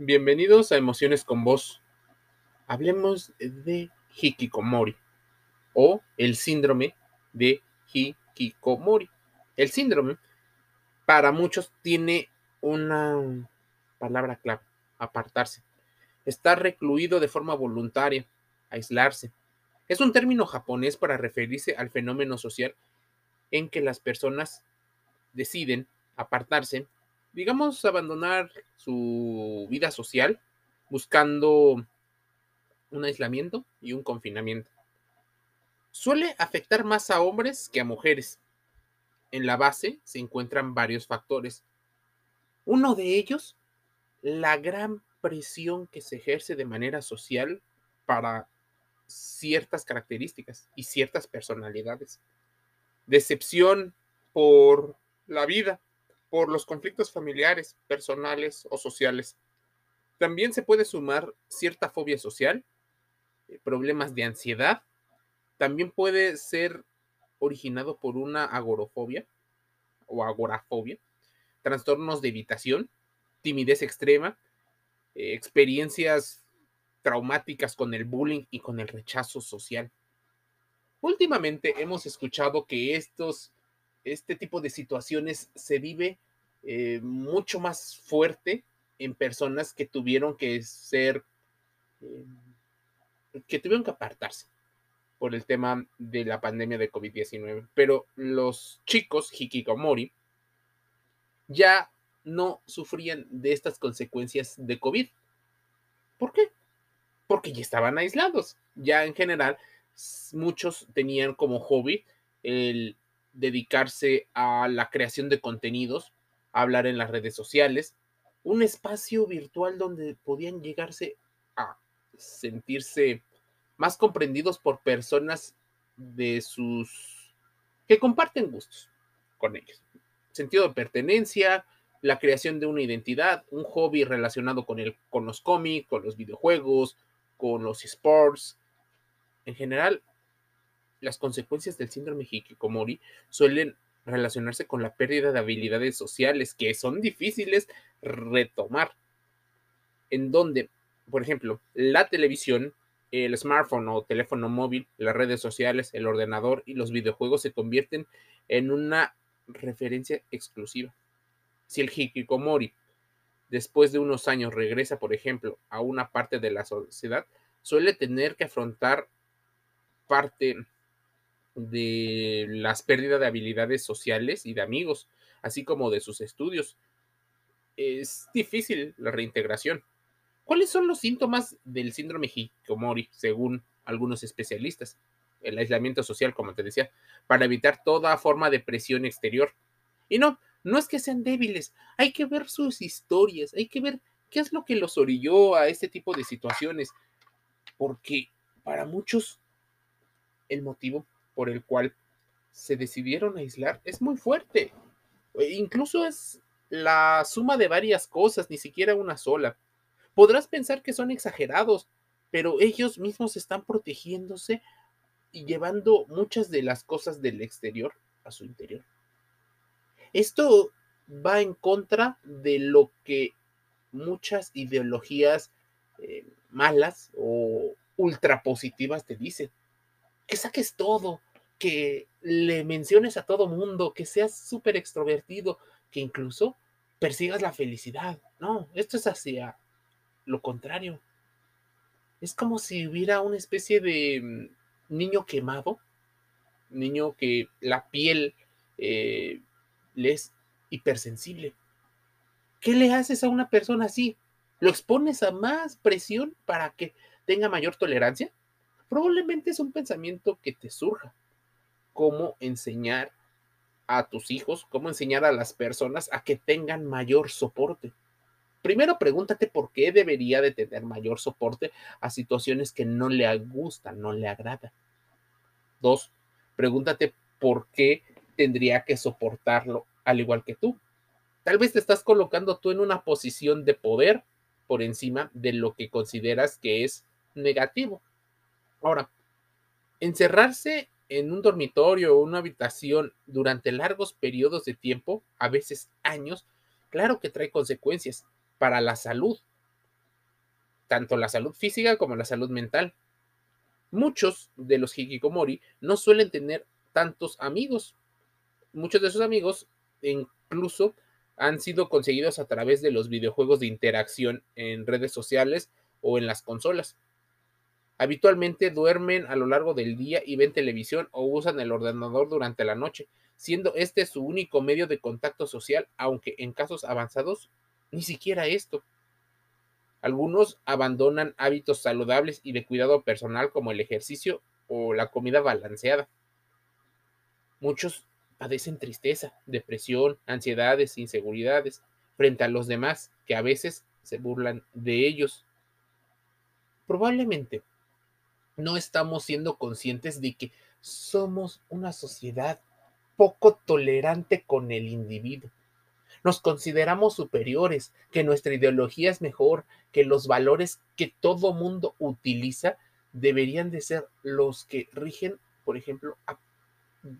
Bienvenidos a Emociones con Vos. Hablemos de Hikikomori o el síndrome de Hikikomori. El síndrome para muchos tiene una palabra clave, apartarse. Estar recluido de forma voluntaria, aislarse. Es un término japonés para referirse al fenómeno social en que las personas deciden apartarse digamos, abandonar su vida social buscando un aislamiento y un confinamiento. Suele afectar más a hombres que a mujeres. En la base se encuentran varios factores. Uno de ellos, la gran presión que se ejerce de manera social para ciertas características y ciertas personalidades. Decepción por la vida, por los conflictos familiares, personales o sociales. También se puede sumar cierta fobia social, eh, problemas de ansiedad. También puede ser originado por una agorofobia o agorafobia, trastornos de evitación, timidez extrema, eh, experiencias traumáticas con el bullying y con el rechazo social. Últimamente hemos escuchado que estos este tipo de situaciones se vive eh, mucho más fuerte en personas que tuvieron que ser, eh, que tuvieron que apartarse por el tema de la pandemia de COVID-19. Pero los chicos, Hikikomori, ya no sufrían de estas consecuencias de COVID. ¿Por qué? Porque ya estaban aislados. Ya en general, muchos tenían como hobby el dedicarse a la creación de contenidos, hablar en las redes sociales, un espacio virtual donde podían llegarse a sentirse más comprendidos por personas de sus que comparten gustos con ellos. Sentido de pertenencia, la creación de una identidad, un hobby relacionado con, el, con los cómics, con los videojuegos, con los sports. En general, las consecuencias del síndrome Hikikomori suelen relacionarse con la pérdida de habilidades sociales que son difíciles retomar. En donde, por ejemplo, la televisión, el smartphone o teléfono móvil, las redes sociales, el ordenador y los videojuegos se convierten en una referencia exclusiva. Si el Hikikomori después de unos años regresa, por ejemplo, a una parte de la sociedad, suele tener que afrontar parte de las pérdidas de habilidades sociales y de amigos, así como de sus estudios. Es difícil la reintegración. ¿Cuáles son los síntomas del síndrome Hikikomori, según algunos especialistas? El aislamiento social, como te decía, para evitar toda forma de presión exterior. Y no, no es que sean débiles, hay que ver sus historias, hay que ver qué es lo que los orilló a este tipo de situaciones, porque para muchos el motivo por el cual se decidieron aislar es muy fuerte. E incluso es la suma de varias cosas, ni siquiera una sola. Podrás pensar que son exagerados, pero ellos mismos están protegiéndose y llevando muchas de las cosas del exterior a su interior. Esto va en contra de lo que muchas ideologías eh, malas o ultrapositivas te dicen. Que saques todo, que le menciones a todo mundo, que seas súper extrovertido, que incluso persigas la felicidad. No, esto es hacia lo contrario. Es como si hubiera una especie de mm, niño quemado, niño que la piel eh, le es hipersensible. ¿Qué le haces a una persona así? ¿Lo expones a más presión para que tenga mayor tolerancia? Probablemente es un pensamiento que te surja, cómo enseñar a tus hijos, cómo enseñar a las personas a que tengan mayor soporte. Primero pregúntate por qué debería de tener mayor soporte a situaciones que no le gustan, no le agradan. Dos, pregúntate por qué tendría que soportarlo al igual que tú. Tal vez te estás colocando tú en una posición de poder por encima de lo que consideras que es negativo. Ahora, encerrarse en un dormitorio o una habitación durante largos periodos de tiempo, a veces años, claro que trae consecuencias para la salud. tanto la salud física como la salud mental. Muchos de los hikikomori no suelen tener tantos amigos. Muchos de esos amigos incluso han sido conseguidos a través de los videojuegos de interacción en redes sociales o en las consolas. Habitualmente duermen a lo largo del día y ven televisión o usan el ordenador durante la noche, siendo este su único medio de contacto social, aunque en casos avanzados ni siquiera esto. Algunos abandonan hábitos saludables y de cuidado personal como el ejercicio o la comida balanceada. Muchos padecen tristeza, depresión, ansiedades, inseguridades frente a los demás que a veces se burlan de ellos. Probablemente no estamos siendo conscientes de que somos una sociedad poco tolerante con el individuo. Nos consideramos superiores, que nuestra ideología es mejor, que los valores que todo mundo utiliza deberían de ser los que rigen, por ejemplo, a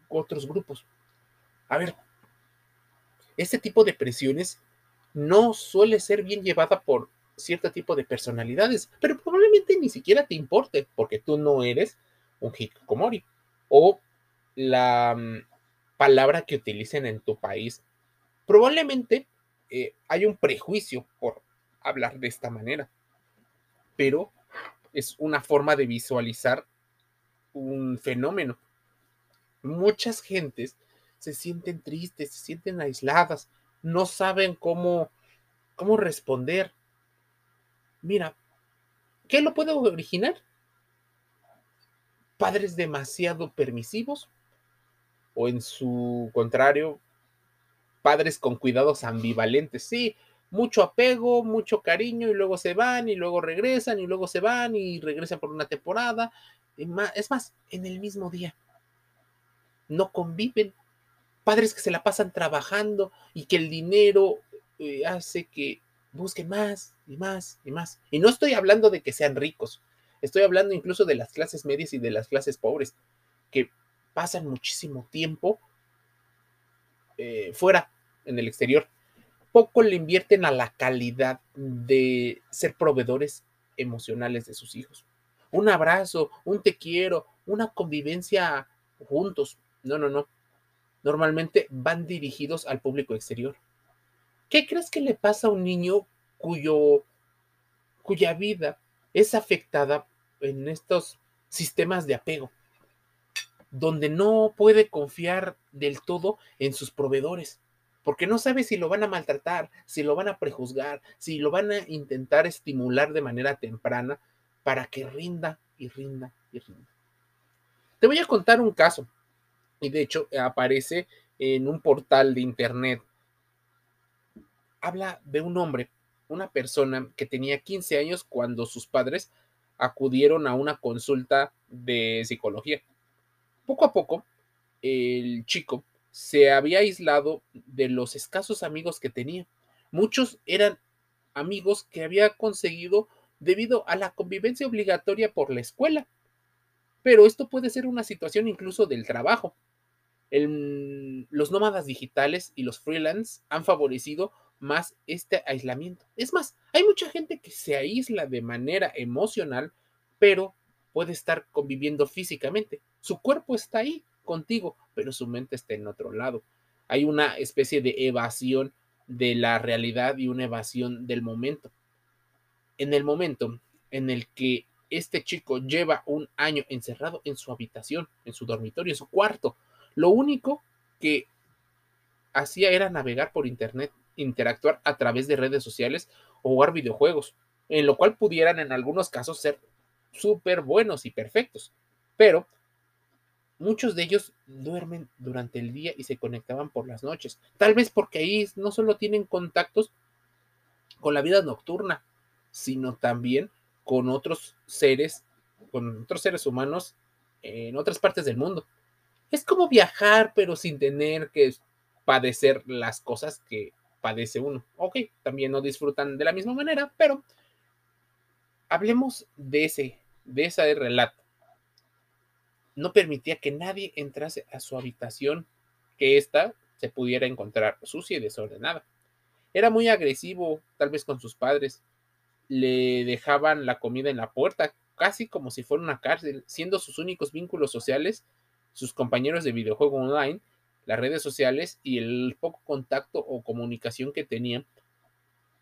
otros grupos. A ver, este tipo de presiones no suele ser bien llevada por cierto tipo de personalidades, pero probablemente ni siquiera te importe porque tú no eres un hikikomori o la mm, palabra que utilicen en tu país. Probablemente eh, hay un prejuicio por hablar de esta manera, pero es una forma de visualizar un fenómeno. Muchas gentes se sienten tristes, se sienten aisladas, no saben cómo, cómo responder. Mira, ¿qué lo puede originar? Padres demasiado permisivos, o en su contrario, padres con cuidados ambivalentes. Sí, mucho apego, mucho cariño y luego se van y luego regresan y luego se van y regresan por una temporada. Es más, en el mismo día. No conviven. Padres que se la pasan trabajando y que el dinero eh, hace que busquen más y más y más. Y no estoy hablando de que sean ricos. Estoy hablando incluso de las clases medias y de las clases pobres, que pasan muchísimo tiempo eh, fuera, en el exterior. Poco le invierten a la calidad de ser proveedores emocionales de sus hijos. Un abrazo, un te quiero, una convivencia juntos. No, no, no. Normalmente van dirigidos al público exterior. ¿Qué crees que le pasa a un niño cuyo, cuya vida es afectada en estos sistemas de apego? donde no puede confiar del todo en sus proveedores, porque no sabe si lo van a maltratar, si lo van a prejuzgar, si lo van a intentar estimular de manera temprana para que rinda y rinda y rinda. Te voy a contar un caso, y de hecho aparece en un portal de internet. Habla de un hombre, una persona que tenía 15 años cuando sus padres acudieron a una consulta de psicología. Poco a poco, el chico se había aislado de los escasos amigos que tenía. Muchos eran amigos que había conseguido debido a la convivencia obligatoria por la escuela. Pero esto puede ser una situación incluso del trabajo. los nómadas digitales y los freelance han favorecido más este aislamiento. Es más, hay mucha gente que se aísla de manera emocional, pero puede estar conviviendo físicamente. Su cuerpo está ahí contigo, pero su mente está en otro lado. Hay una especie de evasión de la realidad y una evasión del momento. En el momento en el que este chico lleva un año encerrado en su habitación, en su dormitorio, en su cuarto, lo único que hacía era navegar por internet, interactuar a través de redes sociales o jugar videojuegos, en lo cual pudieran en algunos casos ser súper buenos y perfectos, pero muchos de ellos duermen durante el día y se conectaban por las noches, tal vez porque ahí no solo tienen contactos con la vida nocturna, sino también con otros seres, con otros seres humanos en otras partes del mundo. Es como viajar, pero sin tener que padecer las cosas que padece uno. Ok, también no disfrutan de la misma manera, pero hablemos de ese, de ese relato. No permitía que nadie entrase a su habitación, que ésta se pudiera encontrar sucia y desordenada. Era muy agresivo, tal vez con sus padres. le dejaban la comida en la puerta, casi como si fuera una cárcel, siendo sus únicos vínculos sociales sus compañeros de videojuego online, las redes sociales y el poco contacto o comunicación que tenían.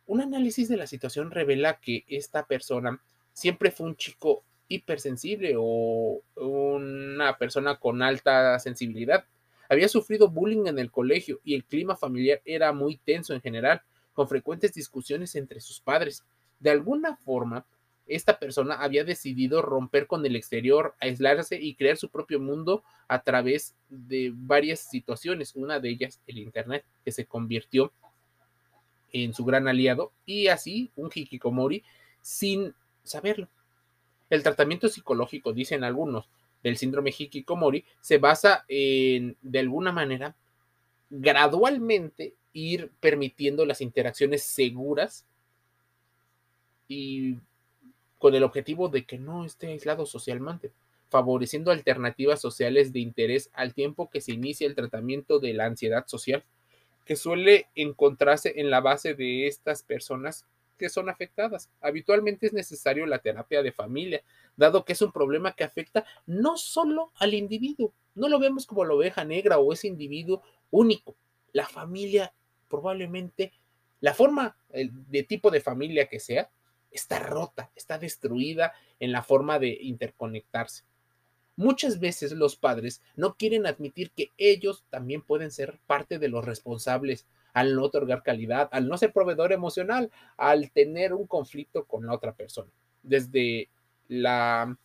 Un análisis de la situación revela que esta persona siempre fue un chico hipersensible o una persona con alta sensibilidad. Había sufrido bullying en el colegio y el clima familiar era muy tenso en general, con frecuentes discusiones entre sus padres. De alguna forma, esta persona había decidido romper con el exterior, aislarse y crear su propio mundo a través de varias situaciones. Una de ellas, el Internet, que se convirtió en su gran aliado y así un hikikomori sin saberlo. El tratamiento psicológico, dicen algunos, del síndrome hikikomori se basa en, de alguna manera, gradualmente ir permitiendo las interacciones seguras y con el objetivo de que no esté aislado socialmente, favoreciendo alternativas sociales de interés al tiempo que se inicia el tratamiento de la ansiedad social, que suele encontrarse en la base de estas personas que son afectadas. Habitualmente es necesario la terapia de familia, dado que es un problema que afecta no solo al individuo, no lo vemos como la oveja negra o ese individuo único. La familia probablemente, la forma de tipo de familia que sea, está rota, está destruida en la forma de interconectarse. Muchas veces los padres no quieren admitir que ellos también pueden ser parte de los responsables al no otorgar calidad, al no ser proveedor emocional, al tener un conflicto con la otra persona. Desde la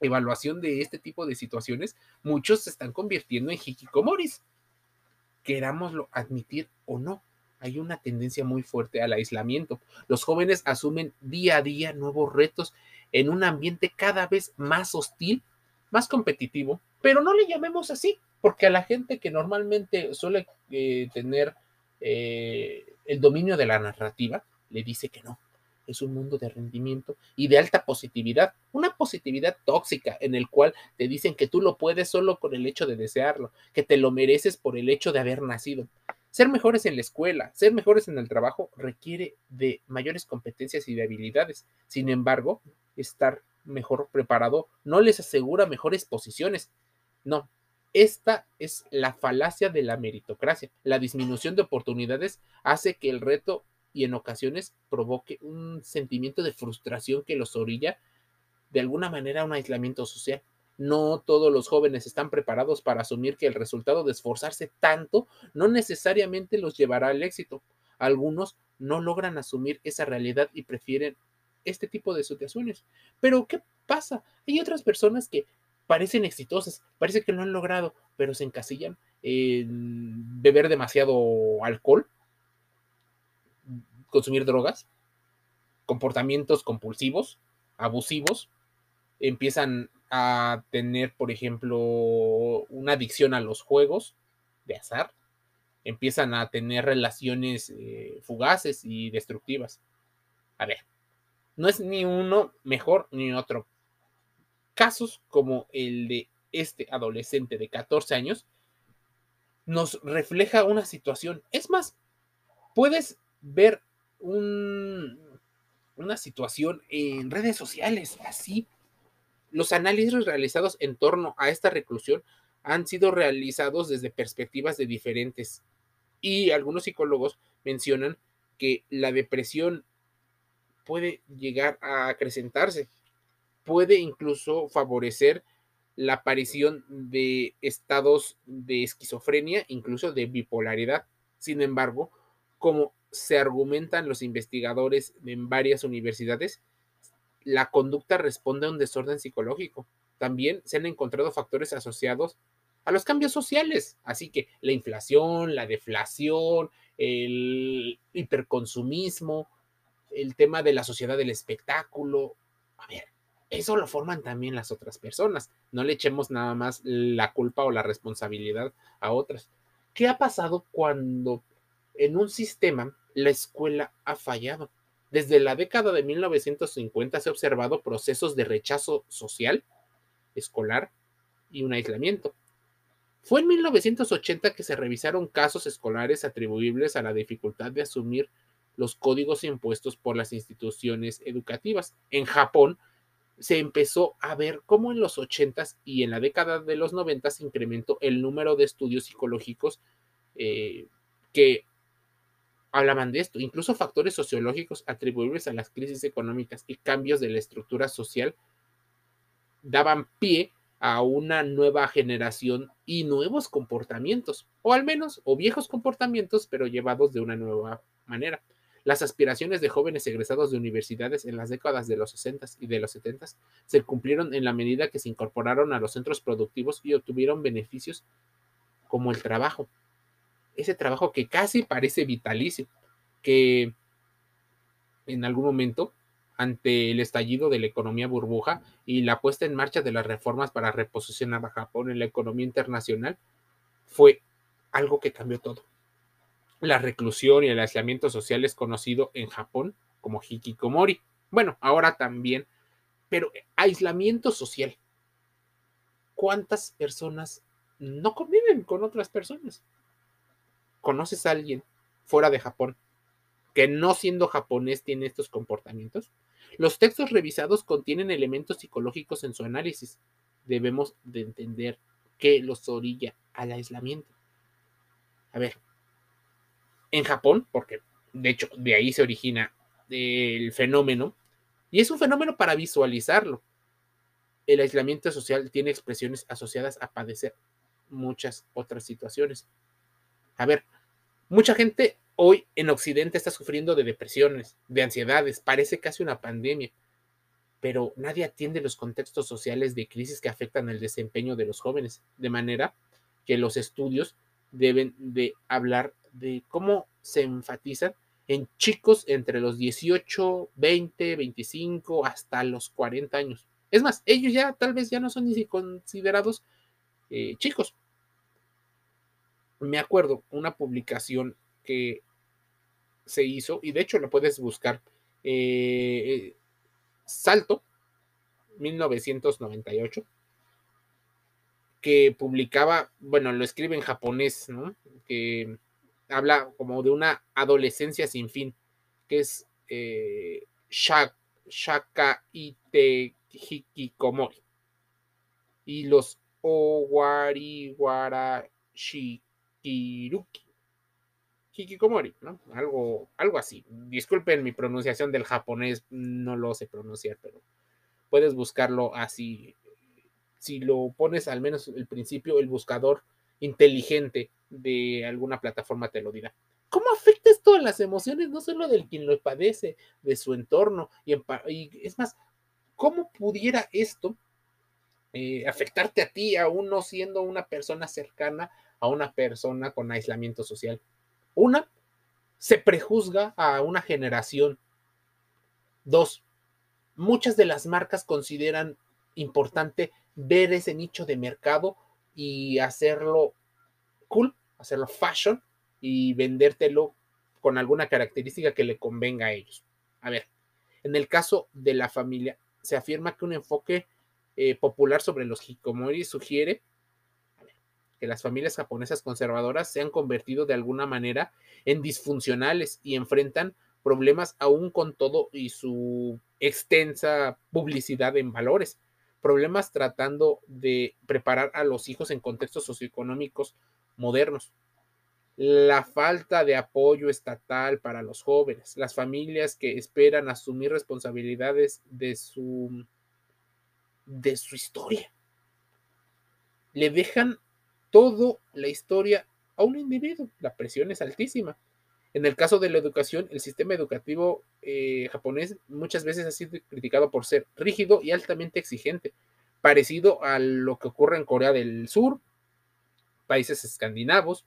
evaluación de este tipo de situaciones, muchos se están convirtiendo en hikikomoris, querámoslo admitir o no hay una tendencia muy fuerte al aislamiento. Los jóvenes asumen día a día nuevos retos en un ambiente cada vez más hostil, más competitivo, pero no le llamemos así, porque a la gente que normalmente suele eh, tener eh, el dominio de la narrativa, le dice que no. Es un mundo de rendimiento y de alta positividad, una positividad tóxica en el cual te dicen que tú lo puedes solo con el hecho de desearlo, que te lo mereces por el hecho de haber nacido. Ser mejores en la escuela, ser mejores en el trabajo requiere de mayores competencias y de habilidades. Sin embargo, estar mejor preparado no les asegura mejores posiciones. No, esta es la falacia de la meritocracia. La disminución de oportunidades hace que el reto y en ocasiones provoque un sentimiento de frustración que los orilla de alguna manera a un aislamiento social. No todos los jóvenes están preparados para asumir que el resultado de esforzarse tanto no necesariamente los llevará al éxito. Algunos no logran asumir esa realidad y prefieren este tipo de situaciones. Pero, ¿qué pasa? Hay otras personas que parecen exitosas, parece que lo han logrado, pero se encasillan en beber demasiado alcohol, consumir drogas, comportamientos compulsivos, abusivos, empiezan a tener, por ejemplo, una adicción a los juegos de azar, empiezan a tener relaciones eh, fugaces y destructivas. A ver, no es ni uno mejor ni otro. Casos como el de este adolescente de 14 años nos refleja una situación. Es más, puedes ver un, una situación en redes sociales así los análisis realizados en torno a esta reclusión han sido realizados desde perspectivas de diferentes y algunos psicólogos mencionan que la depresión puede llegar a acrecentarse, puede incluso favorecer la aparición de estados de esquizofrenia, incluso de bipolaridad. Sin embargo, como se argumentan los investigadores en varias universidades, la conducta responde a un desorden psicológico. También se han encontrado factores asociados a los cambios sociales, así que la inflación, la deflación, el hiperconsumismo, el tema de la sociedad del espectáculo. A ver, eso lo forman también las otras personas. No le echemos nada más la culpa o la responsabilidad a otras. ¿Qué ha pasado cuando en un sistema la escuela ha fallado? Desde la década de 1950 se ha observado procesos de rechazo social, escolar y un aislamiento. Fue en 1980 que se revisaron casos escolares atribuibles a la dificultad de asumir los códigos impuestos por las instituciones educativas. En Japón se empezó a ver cómo en los 80s y en la década de los 90 se incrementó el número de estudios psicológicos eh, que hablaban de esto, incluso factores sociológicos atribuibles a las crisis económicas y cambios de la estructura social daban pie a una nueva generación y nuevos comportamientos, o al menos, o viejos comportamientos, pero llevados de una nueva manera. Las aspiraciones de jóvenes egresados de universidades en las décadas de los 60 y de los 70 se cumplieron en la medida que se incorporaron a los centros productivos y obtuvieron beneficios como el trabajo. Ese trabajo que casi parece vitalicio, que en algún momento ante el estallido de la economía burbuja y la puesta en marcha de las reformas para reposicionar a Japón en la economía internacional, fue algo que cambió todo. La reclusión y el aislamiento social es conocido en Japón como hikikomori. Bueno, ahora también, pero aislamiento social. ¿Cuántas personas no conviven con otras personas? ¿Conoces a alguien fuera de Japón que no siendo japonés tiene estos comportamientos? Los textos revisados contienen elementos psicológicos en su análisis. Debemos de entender qué los orilla al aislamiento. A ver, en Japón, porque de hecho de ahí se origina el fenómeno, y es un fenómeno para visualizarlo. El aislamiento social tiene expresiones asociadas a padecer muchas otras situaciones. A ver, mucha gente Hoy en Occidente está sufriendo de depresiones, de ansiedades, parece casi una pandemia, pero nadie atiende los contextos sociales de crisis que afectan el desempeño de los jóvenes, de manera que los estudios deben de hablar de cómo se enfatizan en chicos entre los 18, 20, 25 hasta los 40 años. Es más, ellos ya tal vez ya no son ni considerados eh, chicos. Me acuerdo una publicación que se hizo, y de hecho lo puedes buscar, eh, Salto, 1998, que publicaba, bueno, lo escribe en japonés, ¿no? Que habla como de una adolescencia sin fin, que es eh, Shaka Ite Hikikomori. Y los Owariwara Shikiruki. Hikikomori, ¿no? Algo, algo así. Disculpen mi pronunciación del japonés, no lo sé pronunciar, pero puedes buscarlo así. Si lo pones al menos el principio, el buscador inteligente de alguna plataforma te lo dirá. ¿Cómo afecta esto a las emociones, no solo del quien lo padece, de su entorno? Y, es más, ¿cómo pudiera esto eh, afectarte a ti, aún no siendo una persona cercana a una persona con aislamiento social? Una, se prejuzga a una generación. Dos, muchas de las marcas consideran importante ver ese nicho de mercado y hacerlo cool, hacerlo fashion y vendértelo con alguna característica que le convenga a ellos. A ver, en el caso de la familia, se afirma que un enfoque eh, popular sobre los hikomori sugiere que las familias japonesas conservadoras se han convertido de alguna manera en disfuncionales y enfrentan problemas aún con todo y su extensa publicidad en valores. Problemas tratando de preparar a los hijos en contextos socioeconómicos modernos. La falta de apoyo estatal para los jóvenes, las familias que esperan asumir responsabilidades de su de su historia. Le dejan toda la historia a un individuo. La presión es altísima. En el caso de la educación, el sistema educativo eh, japonés muchas veces ha sido criticado por ser rígido y altamente exigente, parecido a lo que ocurre en Corea del Sur, países escandinavos.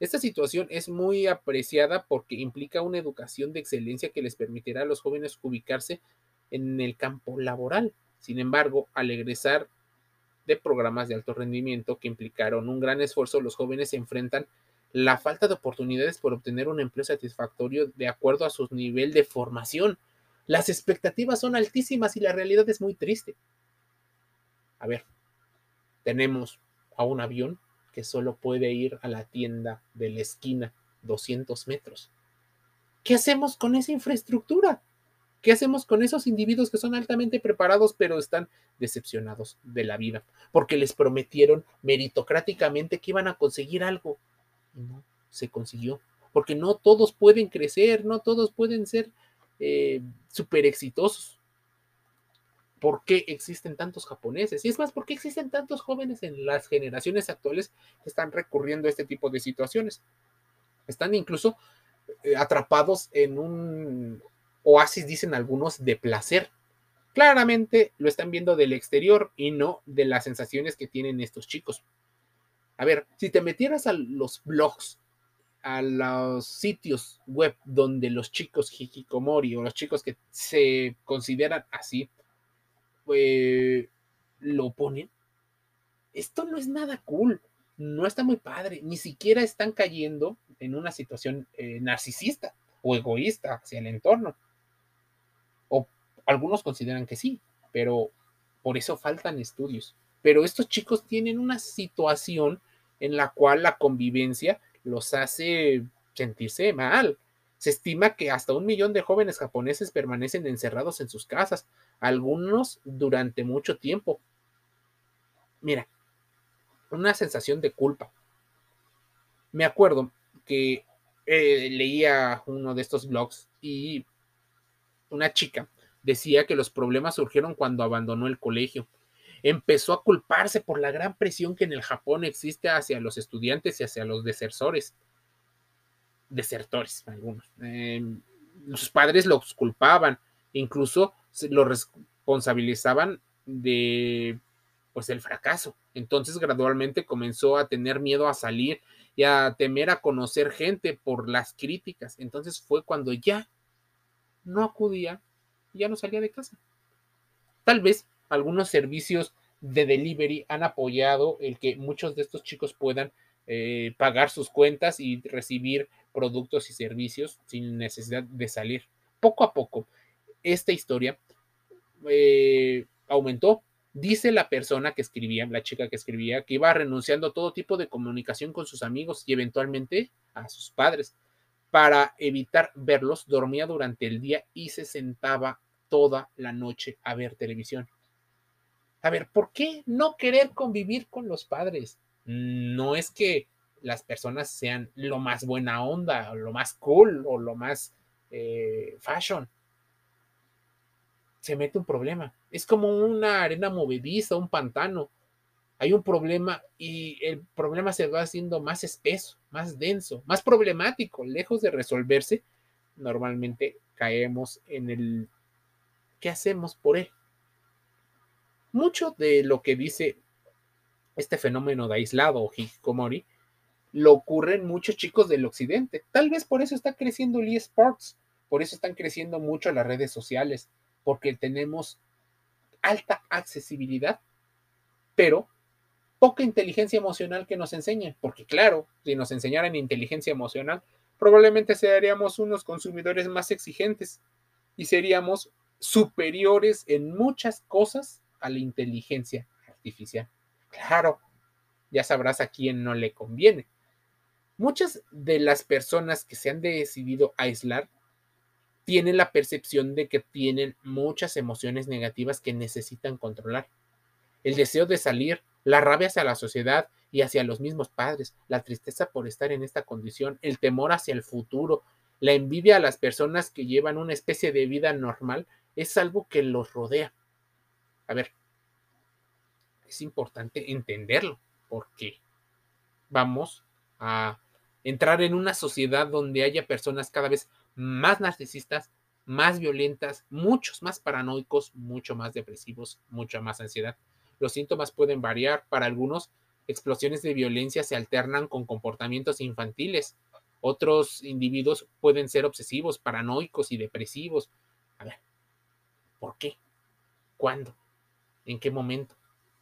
Esta situación es muy apreciada porque implica una educación de excelencia que les permitirá a los jóvenes ubicarse en el campo laboral. Sin embargo, al egresar de programas de alto rendimiento que implicaron un gran esfuerzo, los jóvenes se enfrentan la falta de oportunidades por obtener un empleo satisfactorio de acuerdo a su nivel de formación. Las expectativas son altísimas y la realidad es muy triste. A ver, tenemos a un avión que solo puede ir a la tienda de la esquina 200 metros. ¿qué hacemos con esa infraestructura? ¿Qué hacemos con esos individuos que son altamente preparados pero están decepcionados de la vida? Porque les prometieron meritocráticamente que iban a conseguir algo y no se consiguió. Porque no todos pueden crecer, no todos pueden ser eh, súper exitosos. ¿Por qué existen tantos japoneses? Y es más, ¿por qué existen tantos jóvenes en las generaciones actuales que están recurriendo a este tipo de situaciones? Están incluso eh, atrapados en un oasis, dicen algunos, de placer. Claramente lo están viendo del exterior y no de las sensaciones que tienen estos chicos. A ver, si te metieras a los blogs, a los sitios web donde los chicos hikikomori o los chicos que se consideran así, eh, lo ponen, esto no es nada cool, no está muy padre, ni siquiera están cayendo en una situación eh, narcisista o egoísta hacia el entorno. Algunos consideran que sí, pero por eso faltan estudios. Pero estos chicos tienen una situación en la cual la convivencia los hace sentirse mal. Se estima que hasta un millón de jóvenes japoneses permanecen encerrados en sus casas, algunos durante mucho tiempo. Mira, una sensación de culpa. Me acuerdo que eh, leía uno de estos blogs y una chica decía que los problemas surgieron cuando abandonó el colegio. Empezó a culparse por la gran presión que en el Japón existe hacia los estudiantes y hacia los desertores. Desertores, algunos. Em, sus padres los culpaban, incluso lo responsabilizaban de pues el fracaso. Entonces gradualmente comenzó a tener miedo a salir y a temer a conocer gente por las críticas. Entonces fue cuando ya no acudía, ya no salía de casa. Tal vez algunos servicios de delivery han apoyado el que muchos de estos chicos puedan eh, pagar sus cuentas y recibir productos y servicios sin necesidad de salir. Poco a poco, esta historia eh, aumentó Dice la persona que escribía, la chica que escribía, que iba renunciando a todo tipo de comunicación con sus amigos y eventualmente a sus padres. Para evitar verlos, dormía durante el día y se sentaba toda la noche a ver televisión. A ver, ¿por qué no querer convivir con los padres? No es que las personas sean lo más buena onda, lo más cool, o lo más eh, fashion se mete un problema. Es como una arena movediza, un pantano. Hay un problema y el problema se va haciendo más espeso, más denso, más problemático. Lejos de resolverse, normalmente caemos en el ¿qué hacemos por él? Mucho de lo que dice este fenómeno de aislado o hikikomori lo ocurren muchos chicos del occidente. Tal vez por eso está creciendo el eSports, por eso están creciendo mucho las redes sociales, porque tenemos alta accesibilidad, pero poca inteligencia emocional que nos enseñe, porque claro, si nos enseñaran inteligencia emocional, probablemente seríamos unos consumidores más exigentes y seríamos superiores en muchas cosas a la inteligencia artificial. Claro, ya sabrás a quién no le conviene. Muchas de las personas que se han decidido aislar tienen la percepción de que tienen muchas emociones negativas que necesitan controlar. El deseo de salir, la rabia hacia la sociedad y hacia los mismos padres, la tristeza por estar en esta condición, el temor hacia el futuro, la envidia a las personas que llevan una especie de vida normal, es algo que los rodea. A ver, es importante entenderlo, porque vamos a entrar en una sociedad donde haya personas cada vez más narcisistas, más violentas, muchos más paranoicos, mucho más depresivos, mucha más ansiedad. Los síntomas pueden variar. Para algunos, explosiones de violencia se alternan con comportamientos infantiles. Otros individuos pueden ser obsesivos, paranoicos y depresivos. A ver, ¿por qué? ¿Cuándo? ¿En qué momento?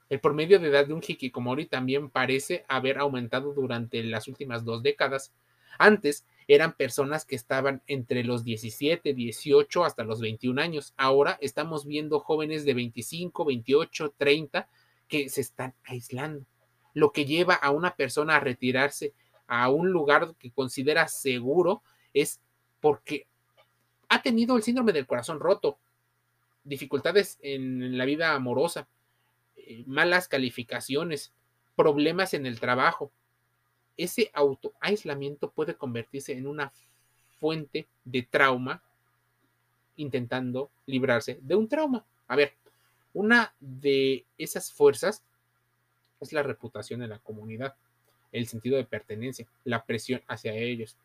El promedio de edad de un hikikomori también parece haber aumentado durante las últimas dos décadas. Antes, eran personas que estaban entre los 17, 18 hasta los 21 años. Ahora estamos viendo jóvenes de 25, 28, 30 que se están aislando, lo que lleva a una persona a retirarse a un lugar que considera seguro es porque ha tenido el síndrome del corazón roto, dificultades en la vida amorosa, eh, malas calificaciones, problemas en el trabajo. Ese autoaislamiento puede convertirse en una fuente de trauma intentando librarse de un trauma. A ver, una de esas fuerzas es la reputación de la comunidad, el sentido de pertenencia, la presión hacia ellos,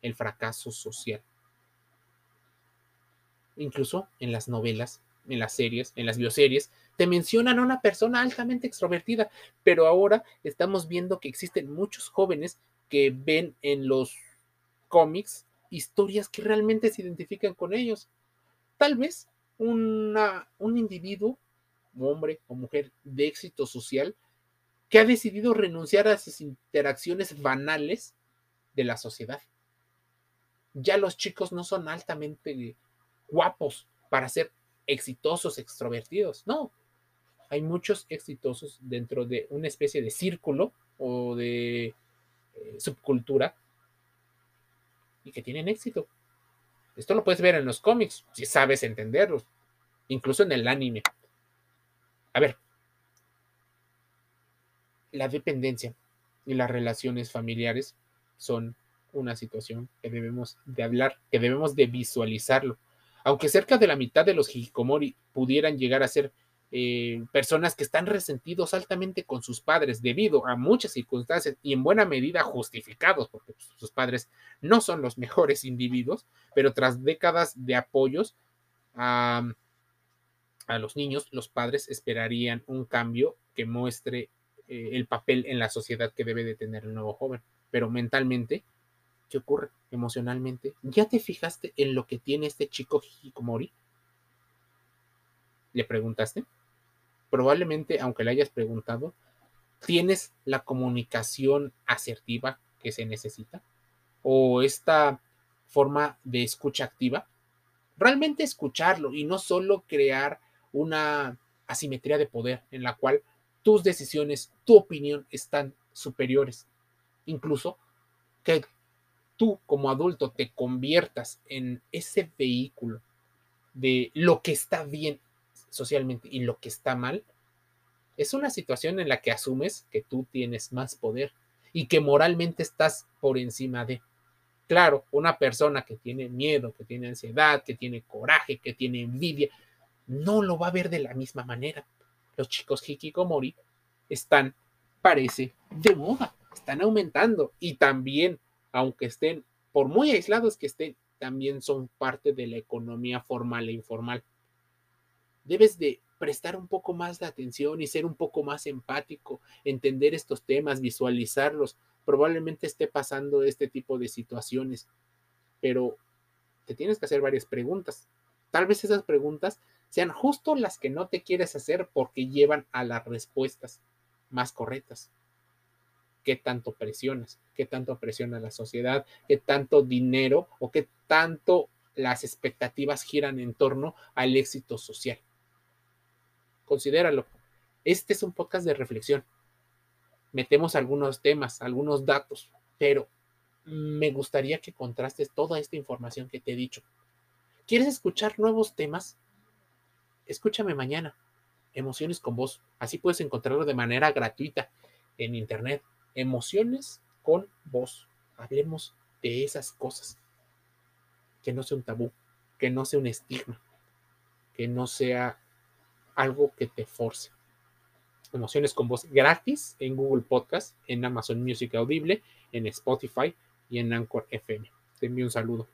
el fracaso social. Incluso en las novelas, en las series, en las bioseries, te mencionan a una persona altamente extrovertida, pero ahora estamos viendo que existen muchos jóvenes que ven en los cómics historias que realmente se identifican con ellos. Tal vez una, un individuo, hombre o mujer de éxito social, que ha decidido renunciar a sus interacciones banales de la sociedad. Ya los chicos no son altamente guapos para ser exitosos, extrovertidos, no. Hay muchos exitosos dentro de una especie de círculo o de eh, subcultura y que tienen éxito. Esto lo puedes ver en los cómics, si sabes entenderlos, incluso en el anime. A ver, la dependencia y las relaciones familiares son una situación que debemos de hablar, que debemos de visualizarlo. Aunque cerca de la mitad de los hikikomori pudieran llegar a ser eh, personas que están resentidos altamente con sus padres debido a muchas circunstancias y en buena medida justificados, porque pues, sus padres no son los mejores individuos, pero tras décadas de apoyos a, a los niños, los padres esperarían un cambio que muestre eh, el papel en la sociedad que debe de tener el nuevo joven. Pero mentalmente, ¿qué ocurre? Emocionalmente, ¿ya te fijaste en lo que tiene este chico Hikikomori? ¿Le preguntaste? Probablemente, aunque le hayas preguntado, ¿tienes la comunicación asertiva que se necesita? ¿O esta forma de escucha activa? Realmente escucharlo y no solo crear una asimetría de poder en la cual tus decisiones, tu opinión están superiores. Incluso que tú como adulto te conviertas en ese vehículo de lo que está bien socialmente y lo que está mal, es una situación en la que asumes que tú tienes más poder y que moralmente estás por encima de. Claro, una persona que tiene miedo, que tiene ansiedad, que tiene coraje, que tiene envidia, no lo va a ver de la misma manera los chicos hikikomori están, parece, de moda, están aumentando y también, aunque estén, por muy aislados que estén, también son parte de la economía formal e informal. Debes de prestar un poco más de atención y ser un poco más empático, entender estos temas, visualizarlos. Probablemente esté pasando este tipo de situaciones, pero te tienes que hacer varias preguntas. Tal vez esas preguntas sean justo las que no te quieres hacer porque llevan a las respuestas más correctas. ¿Qué tanto presionas? ¿Qué tanto presiona la sociedad? ¿Qué tanto dinero o qué tanto las expectativas giran en torno al éxito social? Considéralo. Este es un podcast de reflexión. Metemos algunos temas, algunos datos, pero me gustaría que contrastes toda esta información que te he dicho. ¿Quieres escuchar nuevos temas? escúchame mañana. Emociones con voz. Así puedes encontrarlo de manera gratuita en internet. Emociones con voz. Hablemos de esas cosas. Que no sea un tabú, que no sea un estigma, que no sea algo que te force. Emociones con voz gratis en Google Podcast, en Amazon Music Audible, en Spotify y en Anchor FM. Te envío un saludo.